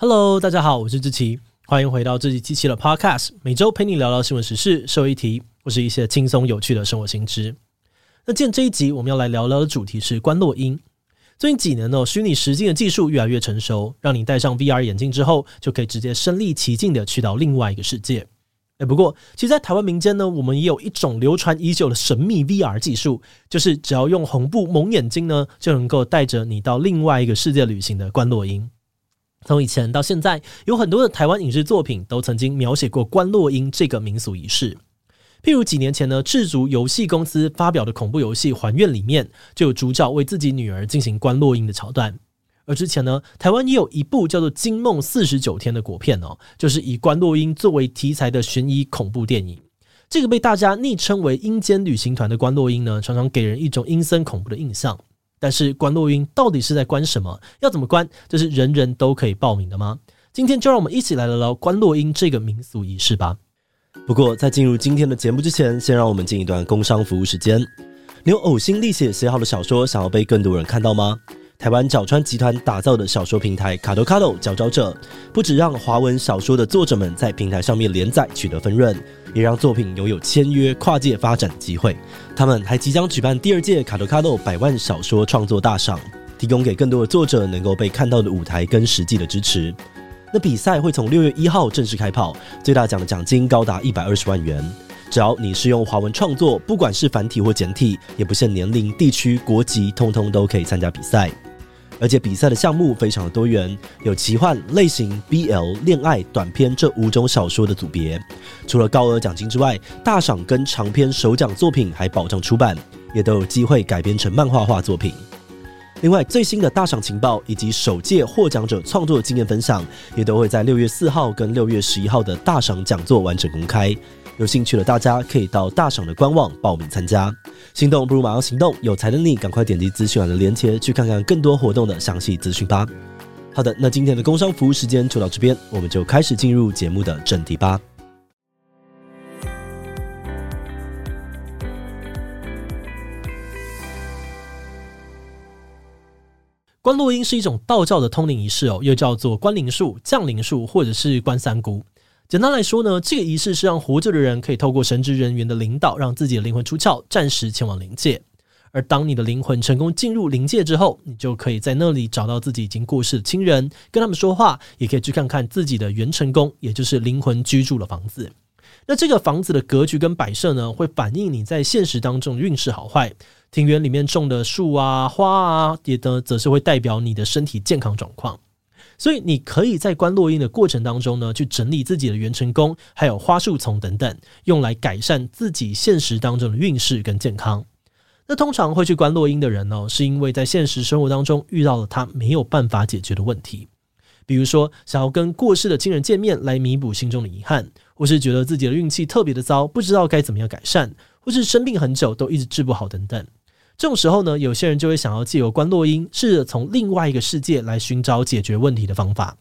Hello，大家好，我是志奇，欢迎回到志祺七七的 Podcast，每周陪你聊聊新闻时事、社会议题，或是一些轻松有趣的生活新知。那今天这一集我们要来聊聊的主题是观落音。最近几年呢，虚拟实境的技术越来越成熟，让你戴上 VR 眼镜之后，就可以直接身临其境的去到另外一个世界。哎，不过，其实，在台湾民间呢，我们也有一种流传已久的神秘 VR 技术，就是只要用红布蒙眼睛呢，就能够带着你到另外一个世界旅行的观落音。从以前到现在，有很多的台湾影视作品都曾经描写过观落阴这个民俗仪式。譬如几年前呢，赤烛游戏公司发表的恐怖游戏《还愿》里面，就有主角为自己女儿进行观落阴的桥段。而之前呢，台湾也有一部叫做《惊梦四十九天》的国片哦，就是以观落阴作为题材的悬疑恐怖电影。这个被大家昵称为“阴间旅行团”的观落阴呢，常常给人一种阴森恐怖的印象。但是关落英到底是在关什么？要怎么关？这是人人都可以报名的吗？今天就让我们一起来聊聊关落英这个民俗仪式吧。不过在进入今天的节目之前，先让我们进一段工商服务时间。你有呕心沥血写好的小说，想要被更多人看到吗？台湾角川集团打造的小说平台卡多卡多佼佼者，不只让华文小说的作者们在平台上面连载取得分润，也让作品拥有签约跨界发展的机会。他们还即将举办第二届卡多卡多百万小说创作大赏，提供给更多的作者能够被看到的舞台跟实际的支持。那比赛会从六月一号正式开跑，最大奖的奖金高达一百二十万元。只要你是用华文创作，不管是繁体或简体，也不限年龄、地区、国籍，通通都可以参加比赛。而且比赛的项目非常的多元，有奇幻类型、BL、恋爱、短篇这五种小说的组别。除了高额奖金之外，大赏跟长篇首奖作品还保障出版，也都有机会改编成漫画化作品。另外，最新的大赏情报以及首届获奖者创作经验分享，也都会在六月四号跟六月十一号的大赏讲座完整公开。有兴趣的大家可以到大赏的官网报名参加。心动不如马上行动，有才的你赶快点击资讯栏的链接去看看更多活动的详细资讯吧。好的，那今天的工商服务时间就到这边，我们就开始进入节目的正题吧。观落阴是一种道教的通灵仪式哦，又叫做观灵术、降灵术或者是观三姑。简单来说呢，这个仪式是让活着的人可以透过神职人员的领导，让自己的灵魂出窍，暂时前往灵界。而当你的灵魂成功进入灵界之后，你就可以在那里找到自己已经过世的亲人，跟他们说话，也可以去看看自己的元辰宫，也就是灵魂居住的房子。那这个房子的格局跟摆设呢，会反映你在现实当中运势好坏。庭园里面种的树啊、花啊，也呢，则是会代表你的身体健康状况。所以你可以在观落阴的过程当中呢，去整理自己的元辰宫，还有花树丛等等，用来改善自己现实当中的运势跟健康。那通常会去观落阴的人呢，是因为在现实生活当中遇到了他没有办法解决的问题，比如说想要跟过世的亲人见面来弥补心中的遗憾，或是觉得自己的运气特别的糟，不知道该怎么样改善，或是生病很久都一直治不好等等。这种时候呢，有些人就会想要借由观落阴，试着从另外一个世界来寻找解决问题的方法。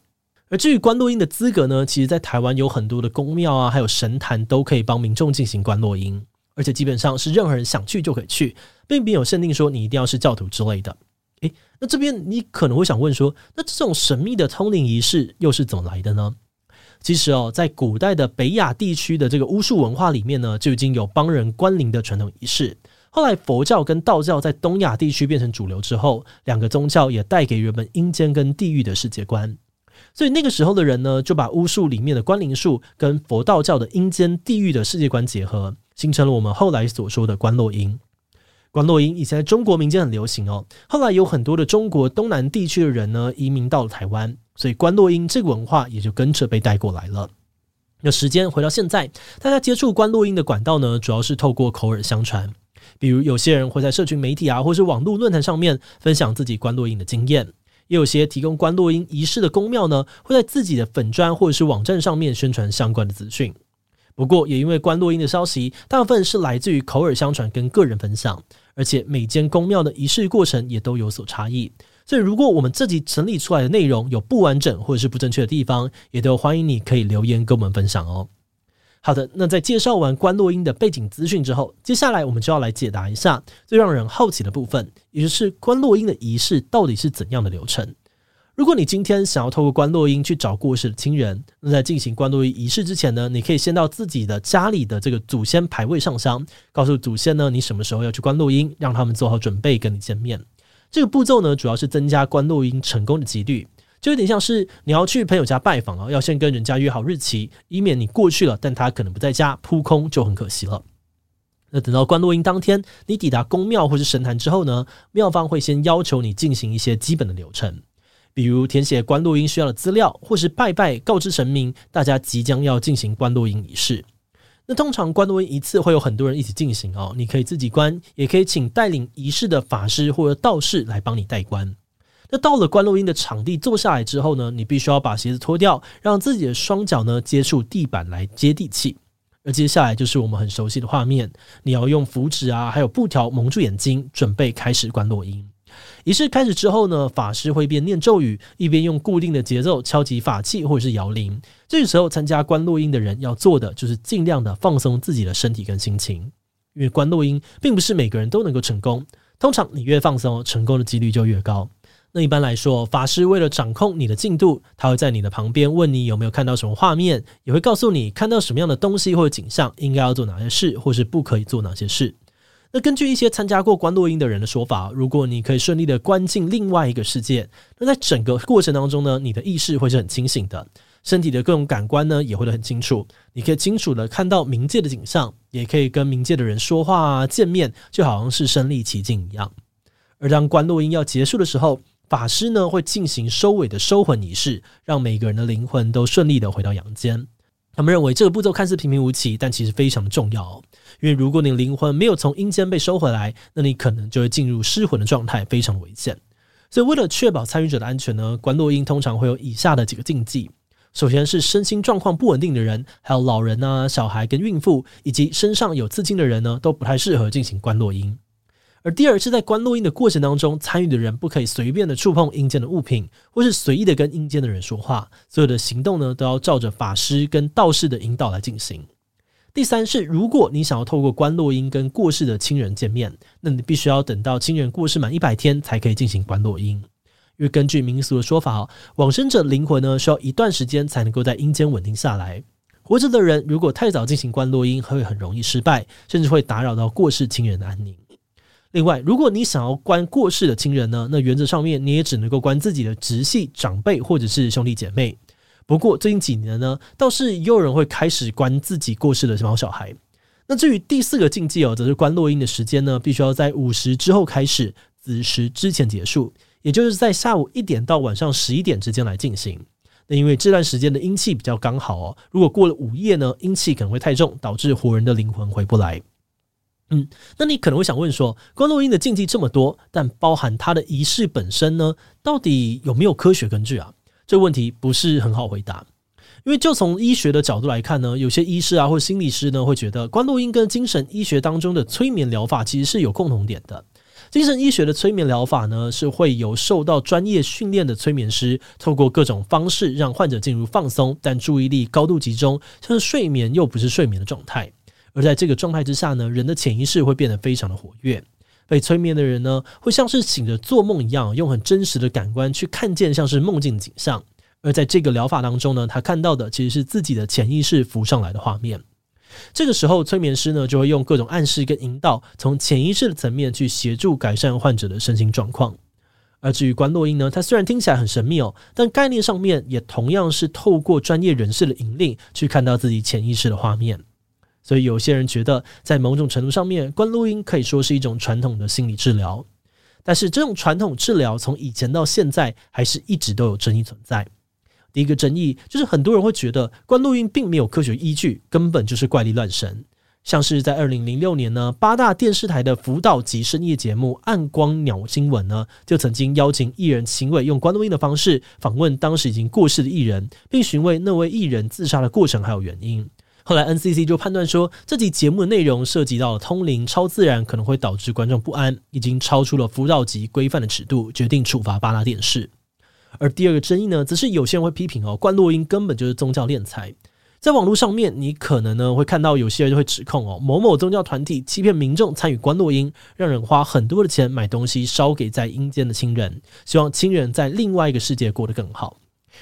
而至于观落阴的资格呢，其实在台湾有很多的宫庙啊，还有神坛都可以帮民众进行观落阴，而且基本上是任何人想去就可以去，并没有限定说你一定要是教徒之类的。诶，那这边你可能会想问说，那这种神秘的通灵仪式又是怎么来的呢？其实哦，在古代的北亚地区的这个巫术文化里面呢，就已经有帮人关灵的传统仪式。后来，佛教跟道教在东亚地区变成主流之后，两个宗教也带给人们阴间跟地狱的世界观。所以那个时候的人呢，就把巫术里面的观灵术跟佛道教的阴间地狱的世界观结合，形成了我们后来所说的观落音。观落音以前在中国民间很流行哦，后来有很多的中国东南地区的人呢移民到了台湾，所以观落音这个文化也就跟着被带过来了。那时间回到现在，大家接触观落音的管道呢，主要是透过口耳相传。比如有些人会在社群媒体啊，或是网络论坛上面分享自己观落阴的经验，也有些提供观落阴仪式的宫庙呢，会在自己的粉砖或者是网站上面宣传相关的资讯。不过，也因为观落阴的消息大部分是来自于口耳相传跟个人分享，而且每间宫庙的仪式过程也都有所差异，所以如果我们自己整理出来的内容有不完整或者是不正确的地方，也都欢迎你可以留言跟我们分享哦。好的，那在介绍完观落阴的背景资讯之后，接下来我们就要来解答一下最让人好奇的部分，也就是观落阴的仪式到底是怎样的流程。如果你今天想要透过观落阴去找过世的亲人，那在进行观落阴仪式之前呢，你可以先到自己的家里的这个祖先牌位上香，告诉祖先呢你什么时候要去观落阴，让他们做好准备跟你见面。这个步骤呢，主要是增加观落阴成功的几率，就有点像是你要去朋友家拜访啊，要先跟人家约好日期，以免你过去了，但他可能不在家，扑空就很可惜了。那等到观落阴当天，你抵达宫庙或是神坛之后呢，庙方会先要求你进行一些基本的流程。比如填写观落阴需要的资料，或是拜拜告知神明，大家即将要进行观落阴仪式。那通常观落阴一次会有很多人一起进行哦，你可以自己观，也可以请带领仪式的法师或者道士来帮你代观。那到了观落阴的场地坐下来之后呢，你必须要把鞋子脱掉，让自己的双脚呢接触地板来接地气。而接下来就是我们很熟悉的画面，你要用符纸啊，还有布条蒙住眼睛，准备开始观落阴。仪式开始之后呢，法师会边念咒语，一边用固定的节奏敲击法器或者是摇铃。这个时候，参加观落阴的人要做的就是尽量的放松自己的身体跟心情，因为观落阴并不是每个人都能够成功。通常你越放松，成功的几率就越高。那一般来说，法师为了掌控你的进度，他会在你的旁边问你有没有看到什么画面，也会告诉你看到什么样的东西或者景象，应该要做哪些事，或是不可以做哪些事。那根据一些参加过观落音的人的说法，如果你可以顺利的关进另外一个世界，那在整个过程当中呢，你的意识会是很清醒的，身体的各种感官呢也会很清楚，你可以清楚的看到冥界的景象，也可以跟冥界的人说话啊、见面，就好像是身历其境一样。而当观落音要结束的时候，法师呢会进行收尾的收魂仪式，让每个人的灵魂都顺利的回到阳间。他们认为这个步骤看似平平无奇，但其实非常重要。因为如果你灵魂没有从阴间被收回来，那你可能就会进入失魂的状态，非常危险。所以为了确保参与者的安全呢，观落音通常会有以下的几个禁忌：首先是身心状况不稳定的人，还有老人啊、小孩跟孕妇，以及身上有刺青的人呢，都不太适合进行观落音。而第二是在观落阴的过程当中，参与的人不可以随便的触碰阴间的物品，或是随意的跟阴间的人说话。所有的行动呢，都要照着法师跟道士的引导来进行。第三是，如果你想要透过观落阴跟过世的亲人见面，那你必须要等到亲人过世满一百天才可以进行观落阴。因为根据民俗的说法，往生者灵魂呢需要一段时间才能够在阴间稳定下来。活着的人如果太早进行观落阴，会很容易失败，甚至会打扰到过世亲人的安宁。另外，如果你想要关过世的亲人呢，那原则上面你也只能够关自己的直系长辈或者是兄弟姐妹。不过最近几年呢，倒是也有人会开始关自己过世的毛小孩。那至于第四个禁忌哦，则是关落阴的时间呢，必须要在午时之后开始，子时之前结束，也就是在下午一点到晚上十一点之间来进行。那因为这段时间的阴气比较刚好哦，如果过了午夜呢，阴气可能会太重，导致活人的灵魂回不来。嗯，那你可能会想问说，观落音的禁忌这么多，但包含它的仪式本身呢，到底有没有科学根据啊？这个问题不是很好回答，因为就从医学的角度来看呢，有些医师啊或心理师呢会觉得，观落音跟精神医学当中的催眠疗法其实是有共同点的。精神医学的催眠疗法呢，是会由受到专业训练的催眠师，透过各种方式让患者进入放松，但注意力高度集中，像是睡眠又不是睡眠的状态。而在这个状态之下呢，人的潜意识会变得非常的活跃。被催眠的人呢，会像是醒着做梦一样，用很真实的感官去看见像是梦境景象。而在这个疗法当中呢，他看到的其实是自己的潜意识浮上来的画面。这个时候，催眠师呢就会用各种暗示跟引导，从潜意识的层面去协助改善患者的身心状况。而至于观落阴呢，它虽然听起来很神秘哦，但概念上面也同样是透过专业人士的引领，去看到自己潜意识的画面。所以有些人觉得，在某种程度上面，观录音可以说是一种传统的心理治疗。但是，这种传统治疗从以前到现在，还是一直都有争议存在。第一个争议就是，很多人会觉得观录音并没有科学依据，根本就是怪力乱神。像是在二零零六年呢，八大电视台的辅导级深夜节目《暗光鸟新闻》呢，就曾经邀请艺人秦伟用观录音的方式访问当时已经过世的艺人，并询问那位艺人自杀的过程还有原因。后来 NCC 就判断说，这集节目的内容涉及到了通灵、超自然，可能会导致观众不安，已经超出了辅导级规范的尺度，决定处罚巴拉电视。而第二个争议呢，则是有些人会批评哦，观落阴根本就是宗教敛财，在网络上面，你可能呢会看到有些人就会指控哦，某某宗教团体欺骗民众参与观落音，让人花很多的钱买东西烧给在阴间的亲人，希望亲人在另外一个世界过得更好。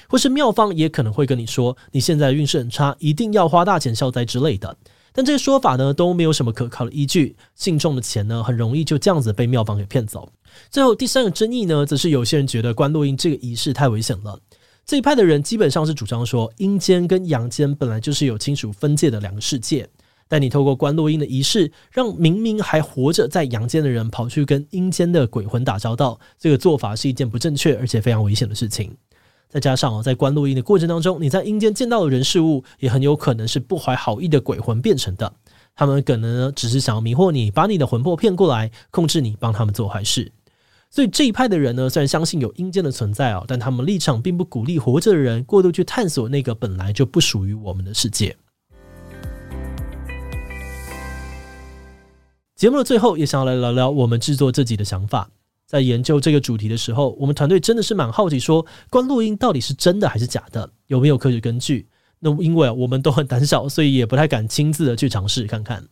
或是庙方也可能会跟你说，你现在运势很差，一定要花大钱消灾之类的。但这些说法呢都没有什么可靠的依据，信众的钱呢很容易就这样子被庙方给骗走。最后第三个争议呢，则是有些人觉得观落阴这个仪式太危险了。这一派的人基本上是主张说，阴间跟阳间本来就是有清楚分界的两个世界，但你透过观落阴的仪式，让明明还活着在阳间的人跑去跟阴间的鬼魂打交道，这个做法是一件不正确而且非常危险的事情。再加上哦，在观录音的过程当中，你在阴间见到的人事物，也很有可能是不怀好意的鬼魂变成的。他们可能呢，只是想要迷惑你，把你的魂魄骗过来，控制你，帮他们做坏事。所以这一派的人呢，虽然相信有阴间的存在哦，但他们立场并不鼓励活着的人过度去探索那个本来就不属于我们的世界。节目的最后，也想要来聊聊我们制作这集的想法。在研究这个主题的时候，我们团队真的是蛮好奇，说观落音到底是真的还是假的，有没有科学根据？那因为我们都很胆小，所以也不太敢亲自的去尝试看看。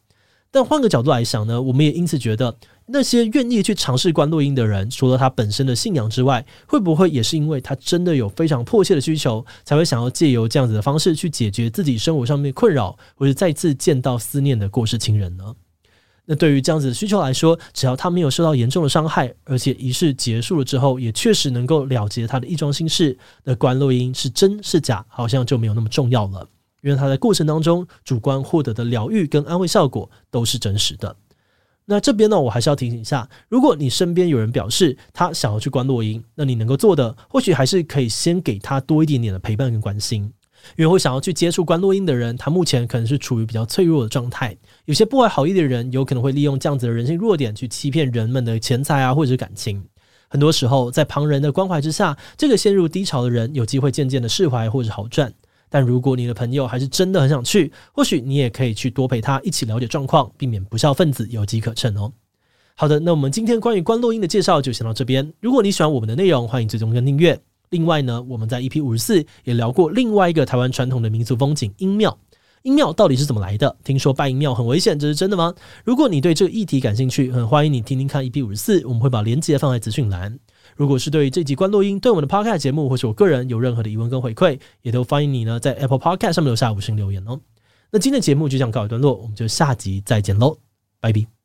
但换个角度来想呢，我们也因此觉得，那些愿意去尝试观落音的人，除了他本身的信仰之外，会不会也是因为他真的有非常迫切的需求，才会想要借由这样子的方式去解决自己生活上面困扰，或者再次见到思念的过世亲人呢？那对于这样子的需求来说，只要他没有受到严重的伤害，而且仪式结束了之后，也确实能够了结他的一桩心事，那观落音是真是假，好像就没有那么重要了。因为他在过程当中主观获得的疗愈跟安慰效果都是真实的。那这边呢，我还是要提醒一下，如果你身边有人表示他想要去观落音，那你能够做的，或许还是可以先给他多一点点的陪伴跟关心。因为会想要去接触观落阴的人，他目前可能是处于比较脆弱的状态。有些不怀好意的人，有可能会利用这样子的人性弱点去欺骗人们的钱财啊，或者是感情。很多时候，在旁人的关怀之下，这个陷入低潮的人有机会渐渐的释怀或者好转。但如果你的朋友还是真的很想去，或许你也可以去多陪他一起了解状况，避免不肖分子有机可乘哦。好的，那我们今天关于观落阴的介绍就先到这边。如果你喜欢我们的内容，欢迎追踪跟订阅。另外呢，我们在 EP 五十四也聊过另外一个台湾传统的民俗风景——阴庙。阴庙到底是怎么来的？听说拜阴庙很危险，这是真的吗？如果你对这个议题感兴趣，很欢迎你听听看 EP 五十四，我们会把链接放在资讯栏。如果是对于这集观落阴，对我们的 Podcast 节目或是我个人有任何的疑问跟回馈，也都欢迎你呢在 Apple Podcast 上面留下五星留言哦。那今天的节目就这样告一段落，我们就下集再见喽，拜拜。